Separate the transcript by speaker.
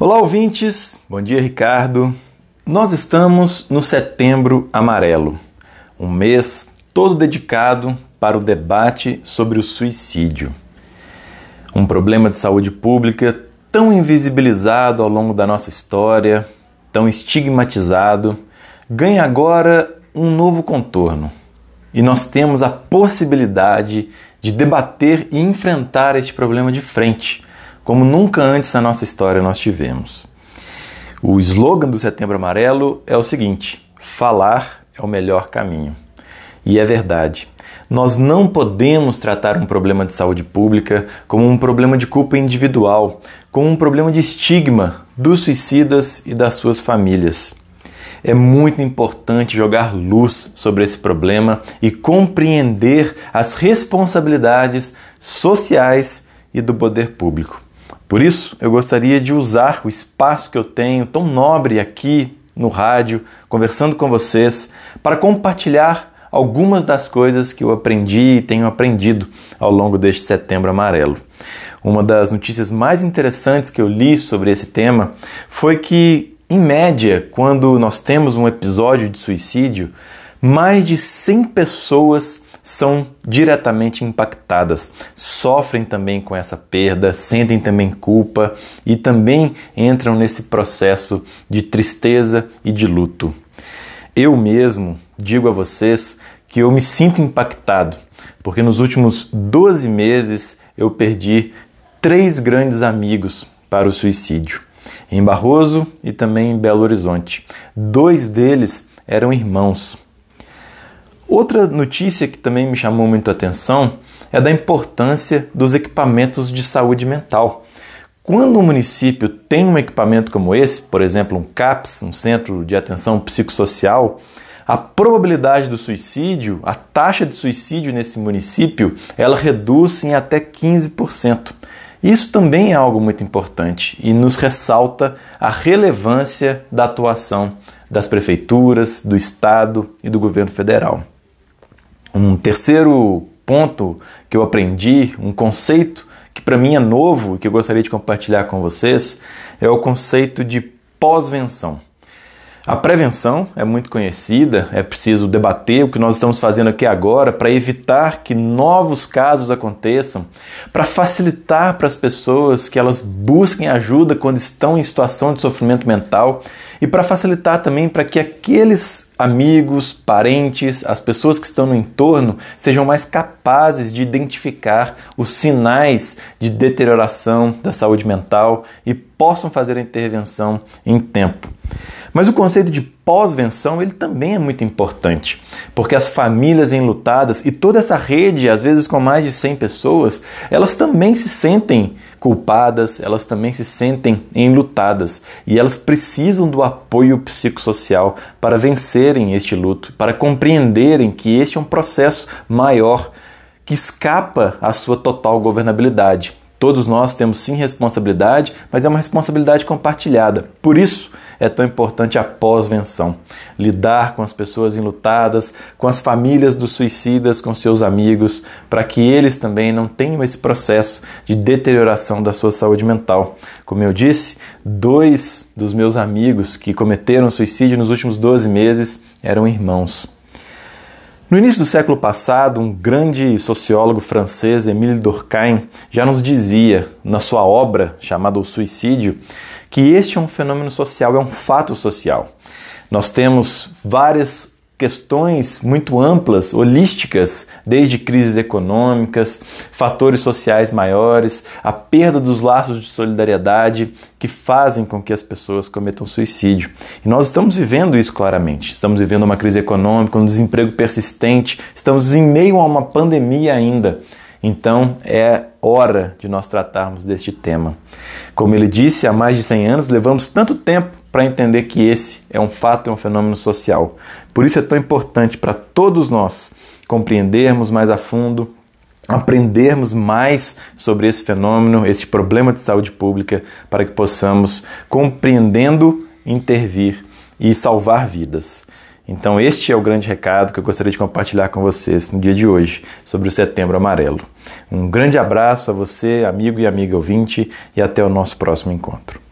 Speaker 1: Olá, ouvintes. Bom dia, Ricardo. Nós estamos no Setembro Amarelo, um mês todo dedicado para o debate sobre o suicídio. Um problema de saúde pública tão invisibilizado ao longo da nossa história, tão estigmatizado, ganha agora um novo contorno. E nós temos a possibilidade de debater e enfrentar este problema de frente como nunca antes na nossa história nós tivemos. O slogan do Setembro Amarelo é o seguinte: falar é o melhor caminho. E é verdade. Nós não podemos tratar um problema de saúde pública como um problema de culpa individual, como um problema de estigma dos suicidas e das suas famílias. É muito importante jogar luz sobre esse problema e compreender as responsabilidades sociais e do poder público. Por isso, eu gostaria de usar o espaço que eu tenho tão nobre aqui no rádio, conversando com vocês, para compartilhar algumas das coisas que eu aprendi e tenho aprendido ao longo deste setembro amarelo. Uma das notícias mais interessantes que eu li sobre esse tema foi que, em média, quando nós temos um episódio de suicídio, mais de 100 pessoas são diretamente impactadas, sofrem também com essa perda, sentem também culpa e também entram nesse processo de tristeza e de luto. Eu mesmo digo a vocês que eu me sinto impactado, porque nos últimos 12 meses eu perdi três grandes amigos para o suicídio, em Barroso e também em Belo Horizonte. Dois deles eram irmãos. Outra notícia que também me chamou muito a atenção é da importância dos equipamentos de saúde mental. Quando um município tem um equipamento como esse, por exemplo, um CAPS, um Centro de Atenção Psicossocial, a probabilidade do suicídio, a taxa de suicídio nesse município, ela reduz em até 15%. Isso também é algo muito importante e nos ressalta a relevância da atuação das prefeituras, do Estado e do governo federal. Um terceiro ponto que eu aprendi, um conceito que para mim é novo e que eu gostaria de compartilhar com vocês, é o conceito de pós-venção. A prevenção é muito conhecida, é preciso debater o que nós estamos fazendo aqui agora para evitar que novos casos aconteçam, para facilitar para as pessoas que elas busquem ajuda quando estão em situação de sofrimento mental e para facilitar também para que aqueles amigos, parentes, as pessoas que estão no entorno sejam mais capazes de identificar os sinais de deterioração da saúde mental e possam fazer a intervenção em tempo. Mas o conceito de pós-venção ele também é muito importante, porque as famílias enlutadas e toda essa rede, às vezes com mais de 100 pessoas, elas também se sentem culpadas, elas também se sentem enlutadas e elas precisam do apoio psicossocial para vencerem este luto, para compreenderem que este é um processo maior que escapa à sua total governabilidade. Todos nós temos sim responsabilidade, mas é uma responsabilidade compartilhada. Por isso é tão importante a pós-venção. Lidar com as pessoas enlutadas, com as famílias dos suicidas, com seus amigos, para que eles também não tenham esse processo de deterioração da sua saúde mental. Como eu disse, dois dos meus amigos que cometeram suicídio nos últimos 12 meses eram irmãos. No início do século passado, um grande sociólogo francês, Émile Durkheim, já nos dizia, na sua obra chamada O Suicídio, que este é um fenômeno social, é um fato social. Nós temos várias questões muito amplas, holísticas, desde crises econômicas, fatores sociais maiores, a perda dos laços de solidariedade que fazem com que as pessoas cometam suicídio. E nós estamos vivendo isso claramente. Estamos vivendo uma crise econômica, um desemprego persistente, estamos em meio a uma pandemia ainda. Então é hora de nós tratarmos deste tema. Como ele disse, há mais de 100 anos levamos tanto tempo para entender que esse é um fato, é um fenômeno social. Por isso é tão importante para todos nós compreendermos mais a fundo, aprendermos mais sobre esse fenômeno, esse problema de saúde pública, para que possamos, compreendendo, intervir e salvar vidas. Então, este é o grande recado que eu gostaria de compartilhar com vocês no dia de hoje sobre o Setembro Amarelo. Um grande abraço a você, amigo e amiga ouvinte, e até o nosso próximo encontro.